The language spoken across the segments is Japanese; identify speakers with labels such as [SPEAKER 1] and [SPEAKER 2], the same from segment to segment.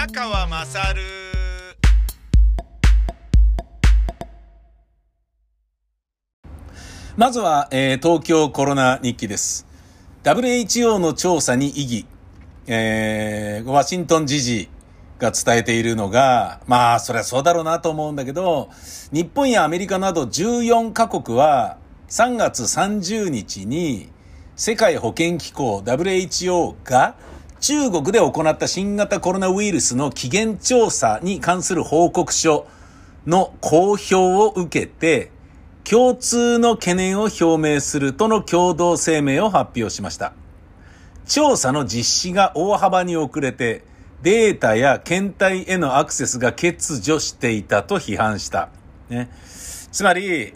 [SPEAKER 1] 宮川まさる
[SPEAKER 2] まずは、えー東京コロナ日記です。WHO の調査に異議、えーワシントン時事が伝えているのが、まあ、そりゃそうだろうなと思うんだけど、日本やアメリカなど14カ国は3月30日に世界保健機構 WHO が中国で行った新型コロナウイルスの起源調査に関する報告書の公表を受けて、共通の懸念を表明するとの共同声明を発表しました。調査の実施が大幅に遅れて、データや検体へのアクセスが欠如していたと批判した。ね。つまり、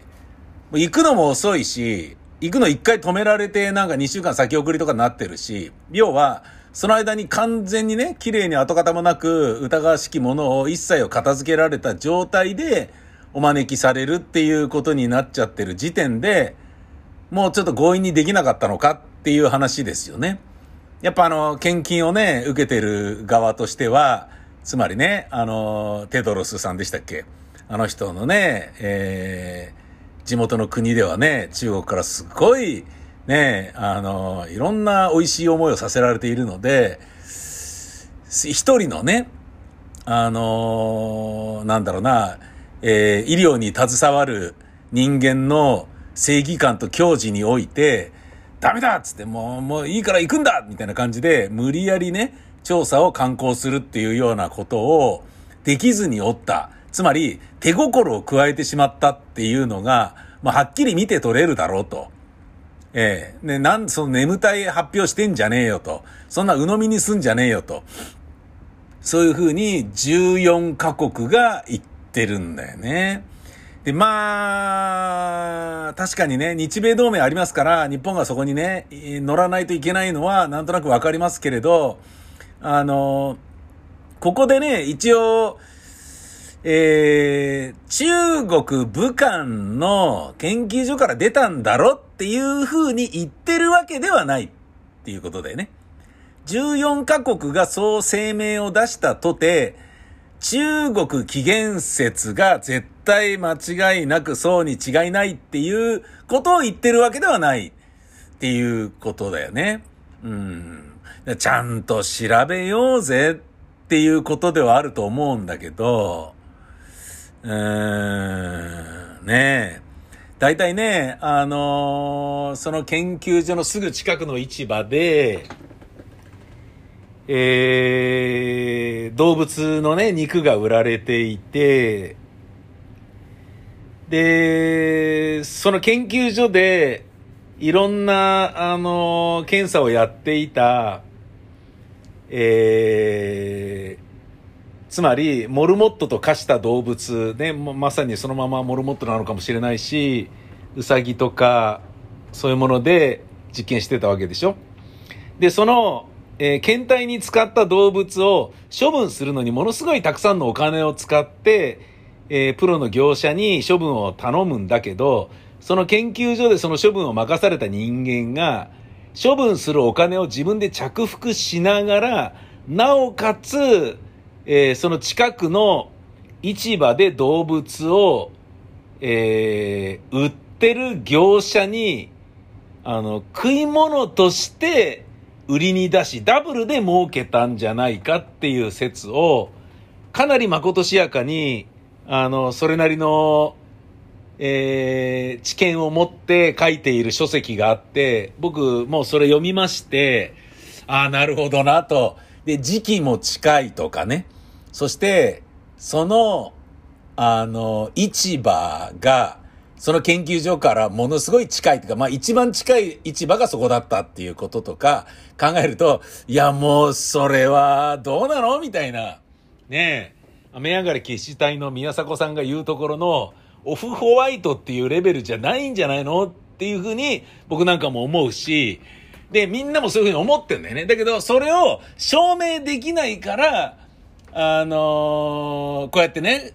[SPEAKER 2] 行くのも遅いし、行くの一回止められてなんか2週間先送りとかになってるし、要は、その間に完全にね、綺麗に跡形もなく疑わしきものを一切を片付けられた状態でお招きされるっていうことになっちゃってる時点で、もうちょっと強引にできなかったのかっていう話ですよね。やっぱあの、献金をね、受けてる側としては、つまりね、あの、テドロスさんでしたっけ？あの人のね、えー、地元の国ではね、中国からすごい、ね、あの、いろんな美味しい思いをさせられているので、一人のね、あのなんだろうな、えー医療に携わる人間の正義感と矜持において、ダメだっつって、もう、もういいから行くんだみたいな感じで、無理やりね、調査を敢行するっていうようなことをできずにおった。つまり、手心を加えてしまったっていうのが、まあ、はっきり見て取れるだろうと。ええね、なん、その眠たい発表してんじゃねえよと。そんな鵜呑みにすんじゃねえよと。そういうふうに14カ国が言ってるんだよね。で、まあ、確かにね、日米同盟ありますから、日本がそこにね、乗らないといけないのは、なんとなくわかりますけれど、あの、ここでね、一応、えー、中国武漢の研究所から出たんだろっていう風に言ってるわけではないっていうことだよね。14カ国がそう声明を出したとて、中国起源説が絶対間違いなくそうに違いないっていうことを言ってるわけではないっていうことだよね。うん。ちゃんと調べようぜっていうことではあると思うんだけど、うーん、ねえ。大体ね、あのーその研究所のすぐ近くの市場で、えー、動物のね、肉が売られていて、で、その研究所で、いろんな、あのー検査をやっていた、えー、つまり、モルモットと化した動物、ね、まさにそのままモルモットなのかもしれないし、ウサギとか、そういうもので実験してたわけでしょ？で、その、えー検体に使った動物を処分するのにものすごいたくさんのお金を使って、えープロの業者に処分を頼むんだけど、その研究所でその処分を任された人間が、処分するお金を自分で着服しながら、なおかつ、えーその近くの市場で動物を、えー売ってる業者に、あの、食い物として売りに出し、ダブルで儲けたんじゃないかっていう説を、かなりまことしやかに、あの、それなりの、えー知見を持って書いている書籍があって、僕もうそれ読みまして、ああ、なるほどなと。で、時期も近いとかね。そして、その、あの、市場が、その研究所からものすごい近いというか、まあ一番近い市場がそこだったっていうこととか考えると、いやもうそれはどうなの？みたいな。ねえ、雨上がり決死隊の宮迫さんが言うところの、オフホワイトっていうレベルじゃないんじゃないの？っていうふうに僕なんかも思うし、で、みんなもそういうふうに思ってんだよね。だけど、それを証明できないから、あのーこうやってね、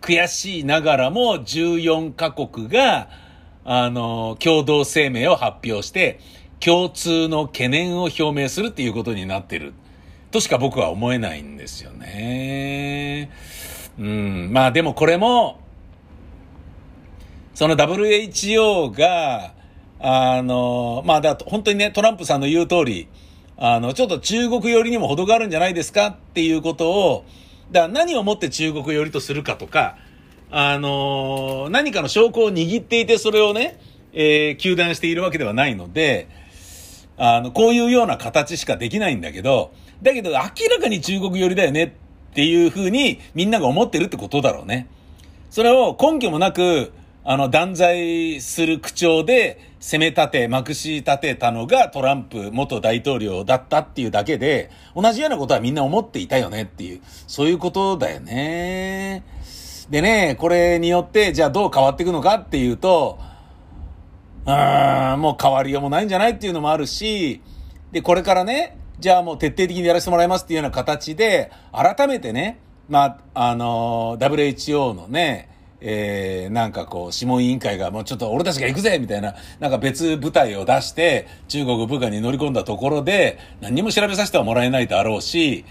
[SPEAKER 2] 悔しいながらも14カ国が、あの、共同声明を発表して、共通の懸念を表明するっていうことになってる。としか僕は思えないんですよね。うん。まあでもこれも、その WHO が、あの、まあだ、本当にね、トランプさんの言う通り、あの、ちょっと中国寄りにも程があるんじゃないですかっていうことを、だから何をもって中国寄りとするかとか、あの、何かの証拠を握っていてそれをね、えー、求断しているわけではないので、あの、こういうような形しかできないんだけど、だけど明らかに中国寄りだよねっていうふうにみんなが思ってるってことだろうね。それを根拠もなく、あの、断罪する口調で攻め立て、まくし立てたのがトランプ元大統領だったっていうだけで、同じようなことはみんな思っていたよねっていう、そういうことだよね。でね、これによって、じゃあどう変わっていくのかっていうと、うーん、もう変わりようもないんじゃないっていうのもあるし、で、これからね、じゃあもう徹底的にやらせてもらいますっていうような形で、改めてね、まあ、あの、WHO のね、えー、なんかこう、諮問委員会がもうちょっと俺たちが行くぜみたいな、なんか別部隊を出して、中国部下に乗り込んだところで、何も調べさせてはもらえないだろうし、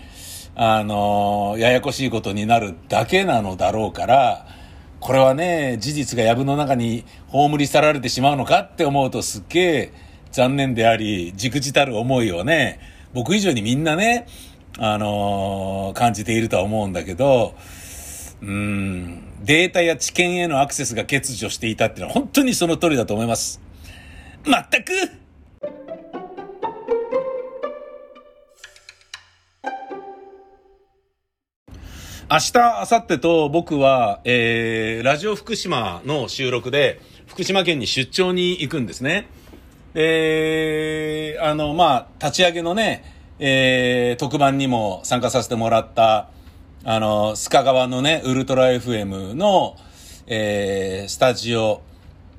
[SPEAKER 2] あのー、ややこしいことになるだけなのだろうから、これはね、事実が藪の中に葬り去られてしまうのかって思うとすっげえ残念であり、じくじたる思いをね、僕以上にみんなね、あのー、感じているとは思うんだけど、うーん、データや知見へのアクセスが欠如していたっていうのは本当にその通りだと思います。まったく明日、明後日と僕は、えー、ラジオ福島の収録で、福島県に出張に行くんですね。で、あの、まあ、立ち上げのね、えー、特番にも参加させてもらった、あの、須賀川のね、ウルトラ FM の、えー、スタジオ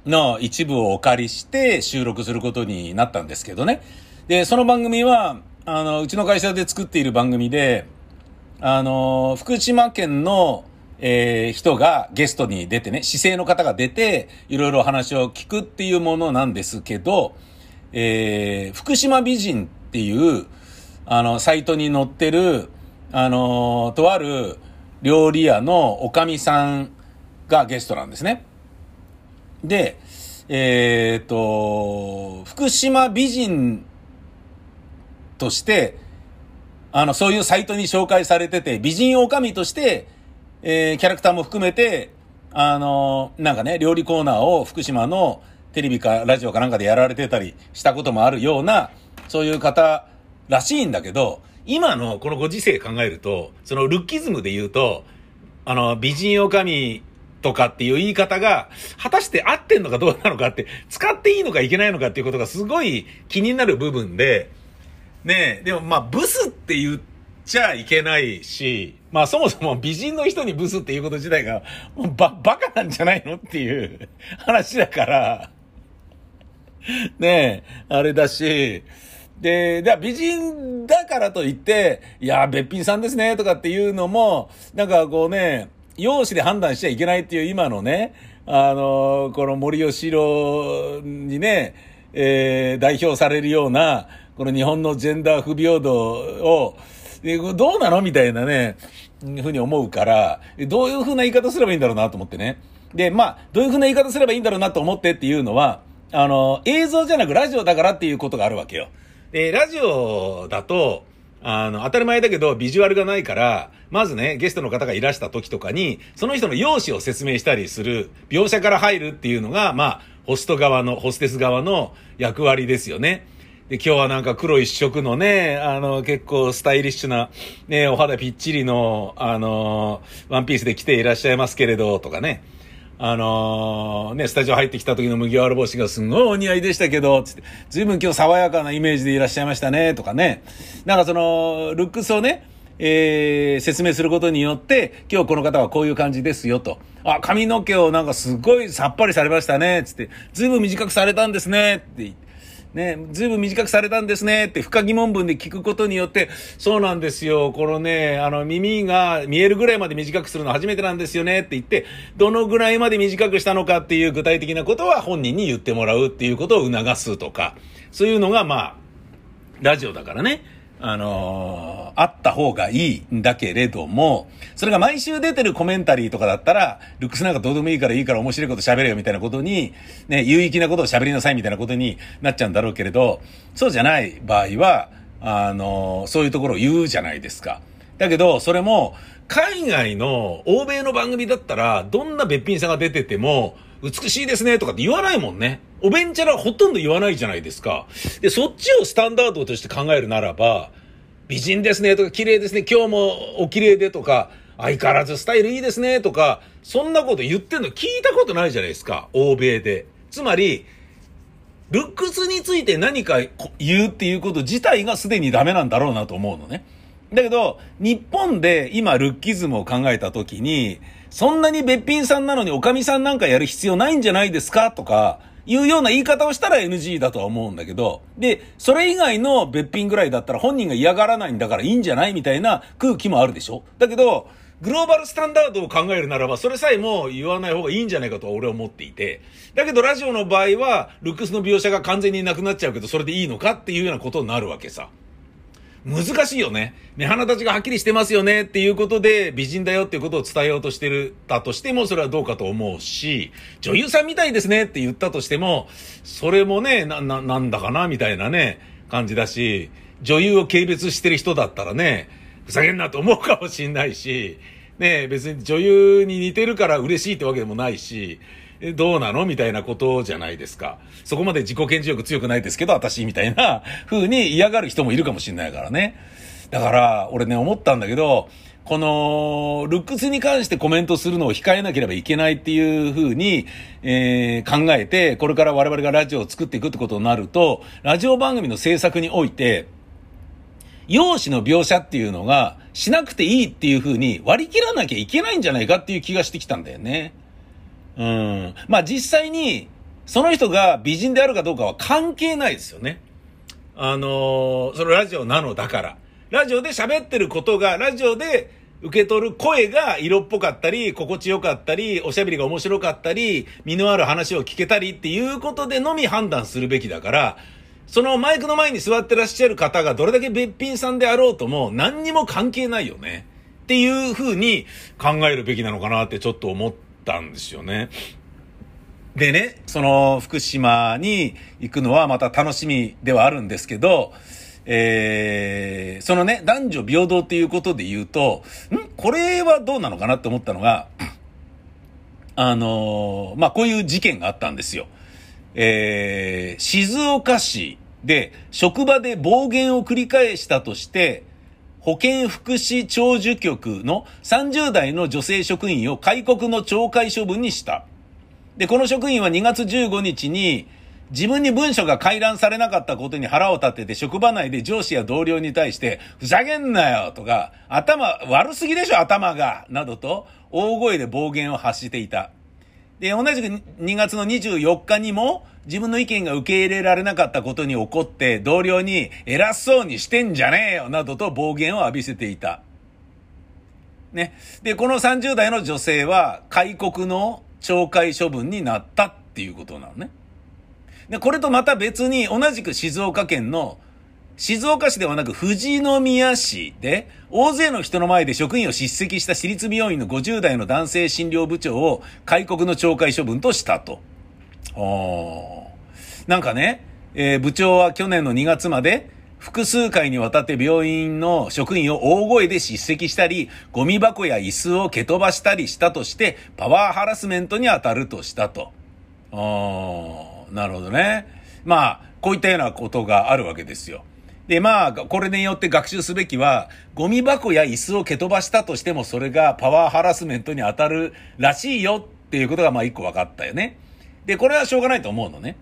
[SPEAKER 2] の一部をお借りして収録することになったんですけどね。で、その番組は、あの、うちの会社で作っている番組で、あの、福島県の、えー、人がゲストに出てね、姿勢の方が出て、いろいろ話を聞くっていうものなんですけど、えー、福島美人っていう、あの、サイトに載ってる、あのー、とある料理屋のおかみさんがゲストなんですね。で、えっ、と、福島美人として、あの、そういうサイトに紹介されてて、美人おかみとして、えー、キャラクターも含めて、あのー、なんかね、料理コーナーを福島のテレビかラジオかなんかでやられてたりしたこともあるような、そういう方らしいんだけど、今のこのご時世考えると、そのルッキズムで言うと、あの、美人女将とかっていう言い方が、果たして合ってんのかどうなのかって、使っていいのかいけないのかっていうことがすごい気になる部分で、ねえ、でもまあ、ブスって言っちゃいけないし、まあそもそも美人の人にブスっていうこと自体が、もうバ、バカなんじゃないのっていう 話だから、ねえ、あれだし、で、では美人だからといって、いや、べっぴんさんですね、とかっていうのも、なんかこうね、容姿で判断しちゃいけないっていう今のね、あの、この森吉郎にね、えー、代表されるような、この日本のジェンダー不平等を、どうなの？みたいなね、ふうに思うから、どういうふうな言い方すればいいんだろうなと思ってね。で、まあ、どういうふうな言い方すればいいんだろうなと思ってっていうのは、あの、映像じゃなくラジオだからっていうことがあるわけよ。で、ラジオだと、あの、当たり前だけど、ビジュアルがないから、まずね、ゲストの方がいらした時とかに、その人の容姿を説明したりする、描写から入るっていうのが、まあ、ホスト側の、ホステス側の役割ですよね。で、今日はなんか黒一色のね、あの、結構スタイリッシュな、ね、お肌ぴっちりの、あの、ワンピースで来ていらっしゃいますけれど、とかね。あのー、ね、スタジオ入ってきた時の麦わら帽子がすんごいお似合いでしたけど、つって、ずいぶん今日爽やかなイメージでいらっしゃいましたね、とかね。なんかその、ルックスをね、えー、説明することによって、今日この方はこういう感じですよと。あ、髪の毛をなんかすごいさっぱりされましたね、つって、ずいぶん短くされたんですね、ってね、ずいぶん短くされたんですねって深疑問文で聞くことによって、そうなんですよ、このね、あの耳が見えるぐらいまで短くするの初めてなんですよねって言って、どのぐらいまで短くしたのかっていう具体的なことは本人に言ってもらうっていうことを促すとか、そういうのがまあ、ラジオだからね、あのー、あった方がいいんだけれども、それが毎週出てるコメンタリーとかだったら、ルックスなんかどうでもいいからいいから面白いこと喋れよみたいなことに、ね、有益なことを喋りなさいみたいなことになっちゃうんだろうけれど、そうじゃない場合は、あのー、そういうところを言うじゃないですか。だけど、それも、海外の欧米の番組だったら、どんなべっぴんさんが出てても、美しいですねとかって言わないもんね。おべんちゃらほとんど言わないじゃないですか。で、そっちをスタンダードとして考えるならば、美人ですねとか、綺麗ですね、今日もお綺麗でとか、相変わらずスタイルいいですねとか、そんなこと言ってんの聞いたことないじゃないですか。欧米で。つまり、ルックスについて何か言うっていうこと自体がすでにダメなんだろうなと思うのね。だけど、日本で今ルッキズムを考えたときに、そんなにべっぴんさんなのにおかみさんなんかやる必要ないんじゃないですか？とか、いうような言い方をしたら NG だとは思うんだけど、で、それ以外のべっぴんぐらいだったら本人が嫌がらないんだからいいんじゃないみたいな空気もあるでしょ？だけど、グローバルスタンダードを考えるならば、それさえも言わない方がいいんじゃないかとは俺は思っていて。だけどラジオの場合は、ルックスの描写が完全になくなっちゃうけど、それでいいのかっていうようなことになるわけさ。難しいよね。目鼻立ちがはっきりしてますよね。っていうことで美人だよっていうことを伝えようとしてる、たとしてもそれはどうかと思うし、女優さんみたいですね。って言ったとしても、それもね、な、な、なんだかな？みたいなね、感じだし、女優を軽蔑してる人だったらね、ふざけんなと思うかもしんないし、ね別に女優に似てるから嬉しいってわけでもないし、どうなの？みたいなことじゃないですか。そこまで自己顕示欲強くないですけど、私みたいな 風に嫌がる人もいるかもしれないからね。だから、俺ね、思ったんだけど、この、ルックスに関してコメントするのを控えなければいけないっていう風に、えー、考えて、これから我々がラジオを作っていくってことになると、ラジオ番組の制作において、容姿の描写っていうのがしなくていいっていう風に割り切らなきゃいけないんじゃないかっていう気がしてきたんだよね。うん。まあ実際に、その人が美人であるかどうかは関係ないですよね。あのー、そのラジオなのだから。ラジオで喋ってることが、ラジオで受け取る声が色っぽかったり、心地よかったり、おしゃべりが面白かったり、身のある話を聞けたりっていうことでのみ判断するべきだから、そのマイクの前に座ってらっしゃる方がどれだけべっぴんさんであろうとも何にも関係ないよね。っていうふうに考えるべきなのかなってちょっと思ってたんですよね。でね、その福島に行くのはまた楽しみではあるんですけど、えー、そのね、男女平等っていうことで言うと、ん？これはどうなのかなって思ったのが、あのー、まあ、こういう事件があったんですよ。えー、静岡市で職場で暴言を繰り返したとして、保健福祉長寿局の30代の女性職員を開国の懲戒処分にした。で、この職員は2月15日に、自分に文書が回覧されなかったことに腹を立てて職場内で上司や同僚に対して、ふざけんなよとか、頭悪すぎでしょ頭がなどと大声で暴言を発していた。で、同じく2月の24日にも、自分の意見が受け入れられなかったことに怒って同僚に偉そうにしてんじゃねえよなどと暴言を浴びせていた。ね。で、この30代の女性は開国の懲戒処分になったっていうことなのね。で、これとまた別に同じく静岡県の静岡市ではなく富士宮市で大勢の人の前で職員を叱責した私立病院の50代の男性診療部長を開国の懲戒処分としたと。なんかね、えー、部長は去年の2月まで複数回にわたって病院の職員を大声で叱責したり、ゴミ箱や椅子を蹴飛ばしたりしたとして、パワーハラスメントに当たるとしたと。あー、なるほどね。まあ、こういったようなことがあるわけですよ。で、まあ、これによって学習すべきは、ゴミ箱や椅子を蹴飛ばしたとしても、それがパワーハラスメントに当たるらしいよっていうことが、まあ一個分かったよね。で、これはしょうがないと思うのね。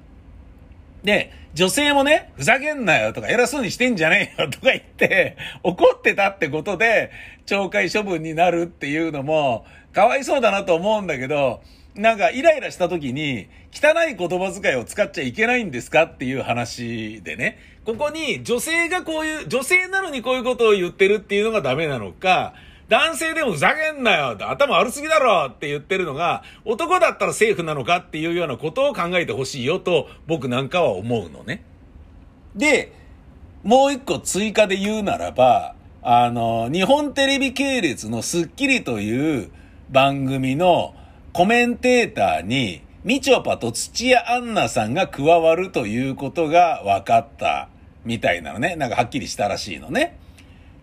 [SPEAKER 2] で、女性もね、ふざけんなよとか偉そうにしてんじゃねえよとか言って、怒ってたってことで、懲戒処分になるっていうのも、かわいそうだなと思うんだけど、なんかイライラした時に、汚い言葉遣いを使っちゃいけないんですかっていう話でね、ここに女性がこういう、女性なのにこういうことを言ってるっていうのがダメなのか、男性でもふざけんなよ頭悪すぎだろって言ってるのが、男だったらセーフなのかっていうようなことを考えてほしいよと、僕なんかは思うのね。で、もう一個追加で言うならば、あの、日本テレビ系列のスッキリという番組のコメンテーターに、みちょぱと土屋アンナさんが加わるということが分かったみたいなのね。なんかはっきりしたらしいのね。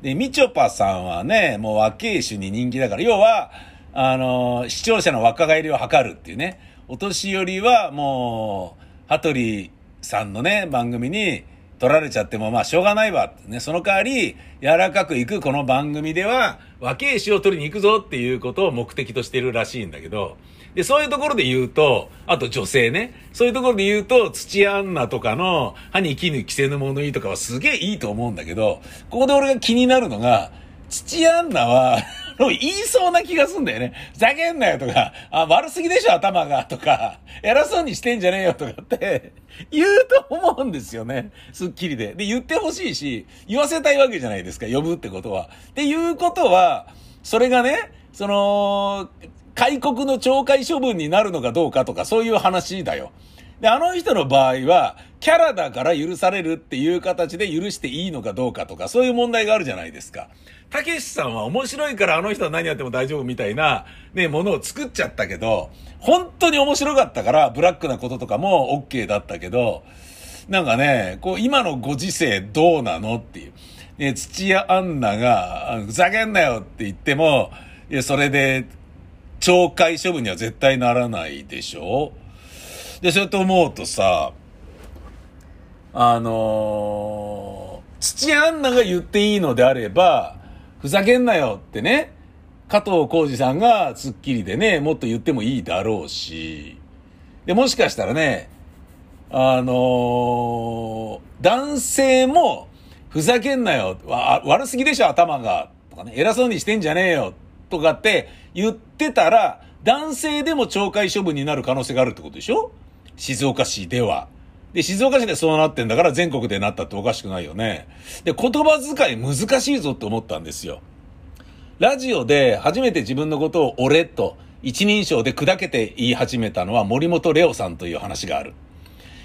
[SPEAKER 2] で、みちょぱさんはね、もう和慶種に人気だから、要は、あの、視聴者の若返りを図るっていうね。お年寄りはもう、羽鳥さんのね、番組に取られちゃっても、まあ、しょうがないわ。ね、その代わり、柔らかくいくこの番組では、和慶種を取りに行くぞっていうことを目的としてるらしいんだけど、で、そういうところで言うと、あと女性ね。そういうところで言うと、土屋アンナとかの、歯に絹着せぬ物言いとかはすげえいいと思うんだけど、ここで俺が気になるのが、土屋アンナは 言いそうな気がすんだよね。ふざけんなよとか、あ、悪すぎでしょ頭がとか、偉そうにしてんじゃねえよとかって言うと思うんですよね。スッキリで。で、言ってほしいし、言わせたいわけじゃないですか、呼ぶってことは。っていうことは、それがね、その、開国の懲戒処分になるのかどうかとか、そういう話だよ。で、あの人の場合は、キャラだから許されるっていう形で許していいのかどうかとか、そういう問題があるじゃないですか。たけしさんは面白いからあの人は何やっても大丈夫みたいな、ね、ものを作っちゃったけど、本当に面白かったから、ブラックなこととかも OK だったけど、なんかね、こう、今のご時世どうなのっていう。ね、土屋アンナが、ふざけんなよって言っても、いや、それで、懲戒処分には絶対ならないでしょ？で、そうやって思うとさ、あのー、土屋アンナが言っていいのであれば、ふざけんなよってね、加藤浩二さんがスッキリでね、もっと言ってもいいだろうし、で、もしかしたらね、あのー、男性も、ふざけんなよ、わ悪すぎでしょ、頭が、とかね、偉そうにしてんじゃねえよ、とかって言ってたら、男性でも懲戒処分になる可能性があるってことでしょ？静岡市では。で、静岡市でそうなってんだから全国でなったっておかしくないよね。で、言葉遣い難しいぞって思ったんですよ。ラジオで初めて自分のことを俺と一人称で砕けて言い始めたのは森本レオさんという話がある。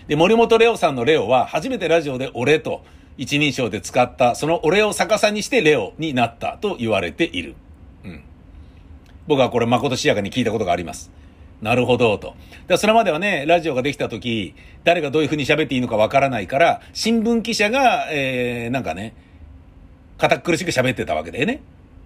[SPEAKER 2] で、森本レオさんのレオは初めてラジオで俺と一人称で使ったその俺を逆さにしてレオになったと言われている。僕はこれ誠しやかに聞いたことがあります。なるほど、と。だそれまではね、ラジオができた時、誰がどういう風に喋っていいのかわからないから、新聞記者が、えー、なんかね、堅苦しく喋ってたわけでね。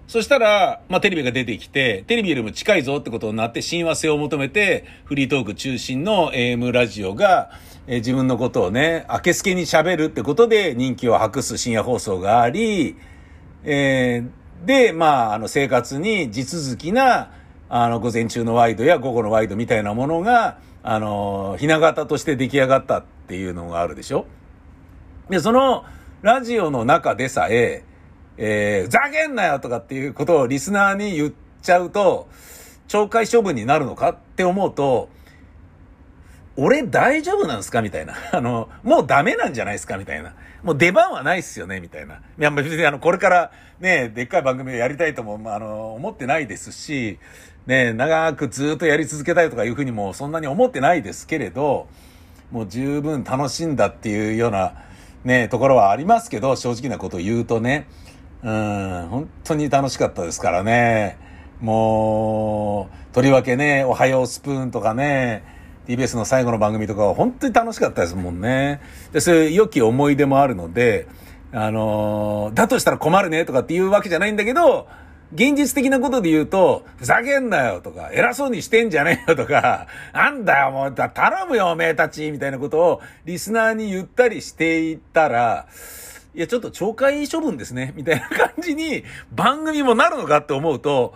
[SPEAKER 2] そしたら、まあ、テレビが出てきて、テレビよりも近いぞってことになって、親和性を求めて、フリートーク中心の AM ラジオが、えー、自分のことをね、明けすけに喋るってことで人気を博す深夜放送があり、えー、で、まあ、あの、生活に地続きな、あの、午前中のワイドや午後のワイドみたいなものが、あの、ひな形として出来上がったっていうのがあるでしょ？で、その、ラジオの中でさえ、えー、ふざけんなよとかっていうことをリスナーに言っちゃうと、懲戒処分になるのか？って思うと、俺大丈夫なんすか？みたいな。あの、もうダメなんじゃないですか？みたいな。もう出番はないっすよねみたいな。いや、別にあの、これからね、でっかい番組をやりたいとも、まあ、あの、思ってないですし、ね、長くずっとやり続けたいとかいうふうにもそんなに思ってないですけれど、もう十分楽しんだっていうような、ね、ところはありますけど、正直なことを言うとね、うん、本当に楽しかったですからね。もう、とりわけね、おはようスプーンとかね、TBS の最後の番組とかは本当に楽しかったですもんね。で、そういう良き思い出もあるので、あのー、だとしたら困るねとかっていうわけじゃないんだけど、現実的なことで言うと、ふざけんなよとか、偉そうにしてんじゃねえよとか、なんだよもう、頼むよおめえたちみたいなことをリスナーに言ったりしていたら、いや、ちょっと懲戒処分ですね、みたいな感じに番組もなるのかって思うと、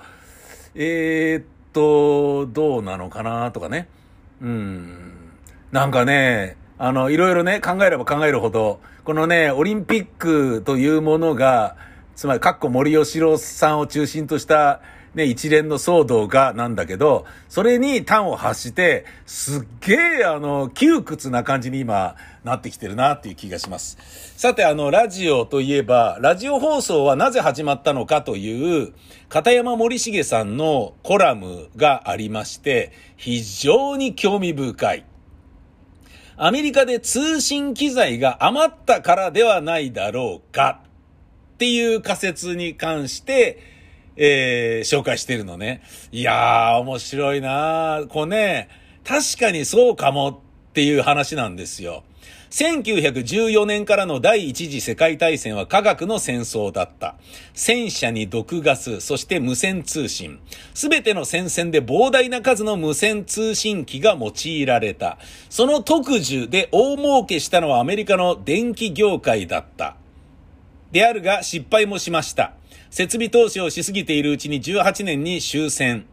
[SPEAKER 2] えー、っと、どうなのかなとかね。うん。なんかね、あの、いろいろね、考えれば考えるほど、このね、オリンピックというものが、つまり、かっこ森吉郎さんを中心とした、ね、一連の騒動がなんだけど、それに端を発して、すっげえ、あの、窮屈な感じに今、なってきてるなっていう気がします。さて、あの、ラジオといえば、ラジオ放送はなぜ始まったのかという、片山森重さんのコラムがありまして、非常に興味深い。アメリカで通信機材が余ったからではないだろうかっていう仮説に関して、えー、紹介してるのね。いやー、面白いなこうね、確かにそうかもっていう話なんですよ。1914年からの第一次世界大戦は科学の戦争だった。戦車に毒ガス、そして無線通信。すべての戦線で膨大な数の無線通信機が用いられた。その特需で大儲けしたのはアメリカの電気業界だった。であるが失敗もしました。設備投資をしすぎているうちに18年に終戦。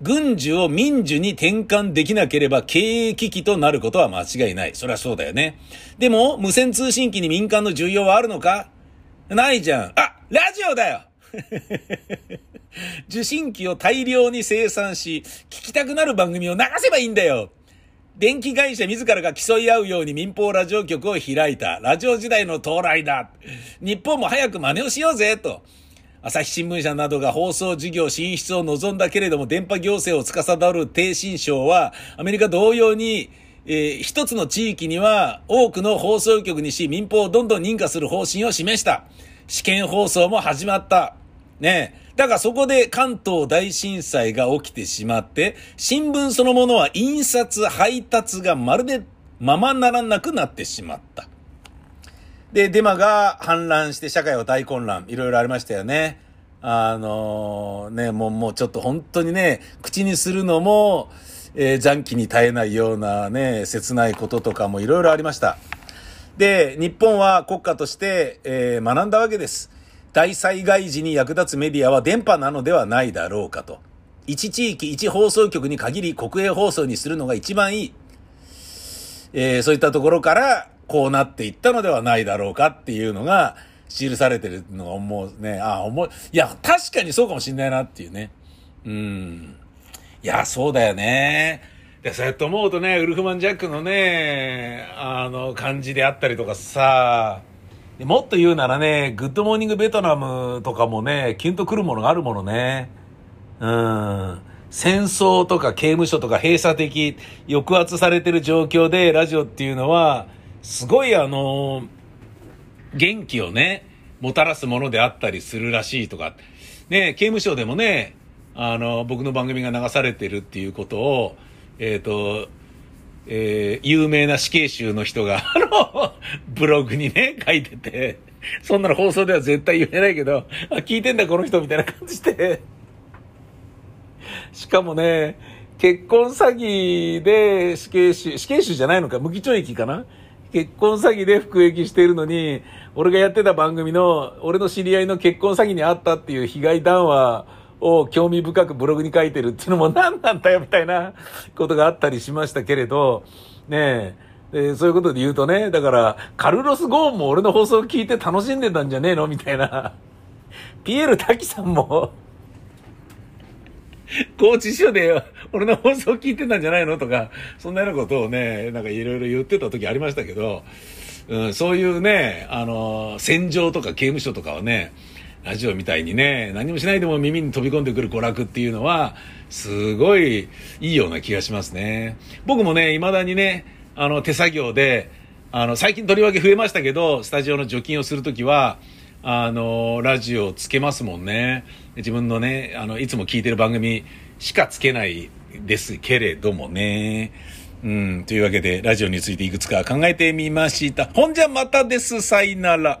[SPEAKER 2] 軍需を民需に転換できなければ経営危機となることは間違いない。そりゃそうだよね。でも、無線通信機に民間の需要はあるのか？ないじゃん。あ、ラジオだよ 受信機を大量に生産し、聞きたくなる番組を流せばいいんだよ。電気会社自らが競い合うように民放ラジオ局を開いた。ラジオ時代の到来だ。日本も早く真似をしようぜ、と。朝日新聞社などが放送事業進出を望んだけれども、電波行政を司る低新省は、アメリカ同様に、えー、一つの地域には多くの放送局にし、民放をどんどん認可する方針を示した。試験放送も始まった。ねえだがそこで関東大震災が起きてしまって、新聞そのものは印刷、配達がまるでままならなくなってしまった。で、デマが氾濫して社会は大混乱。いろいろありましたよね。あのー、ね、もう、もうちょっと本当にね、口にするのも、えー、残機に耐えないようなね、切ないこととかもいろいろありました。で、日本は国家として、えー、学んだわけです。大災害時に役立つメディアは電波なのではないだろうかと。一地域一放送局に限り国営放送にするのが一番いい。えー、そういったところから、こうなっていったのではないだろうかっていうのが記されてるのが思うね。ああ、思い、いや、確かにそうかもしんないなっていうね。うん。いや、そうだよね。で、そうやって思うとね、ウルフマン・ジャックのね、あの、感じであったりとかさ、もっと言うならね、グッドモーニングベトナムとかもね、キュンとくるものがあるものね。うん。戦争とか刑務所とか閉鎖的、抑圧されてる状況でラジオっていうのは、すごいあの、元気をね、もたらすものであったりするらしいとか、ね、刑務所でもね、あの、僕の番組が流されてるっていうことを、えっ、ー、と、えー、有名な死刑囚の人が、あの、ブログにね、書いてて、そんなの放送では絶対言えないけど、あ、聞いてんだこの人みたいな感じで。しかもね、結婚詐欺で死刑囚、死刑囚じゃないのか、無期懲役かな。結婚詐欺で服役してるのに、俺がやってた番組の、俺の知り合いの結婚詐欺にあったっていう被害談話を興味深くブログに書いてるっていうのも何なんだよみたいな ことがあったりしましたけれど、ねえ、そういうことで言うとね、だから、カルロス・ゴーンも俺の放送を聞いて楽しんでたんじゃねえのみたいな。ピエール滝さんも高知署で俺の放送聞いてたんじゃないの？とか、そんなようなことをね、なんかいろいろ言ってた時ありましたけど、うん、そういうね、あの、戦場とか刑務所とかはね、ラジオみたいにね、何もしないでも耳に飛び込んでくる娯楽っていうのは、すごいいいような気がしますね。僕もね、未だにね、あの、手作業で、あの、最近とりわけ増えましたけど、スタジオの除菌をするときは、あの、ラジオつけますもんね。自分のね、あの、いつも聞いてる番組しかつけないですけれどもね。うん、というわけで、ラジオについていくつか考えてみました。ほんじゃまたです。さいなら。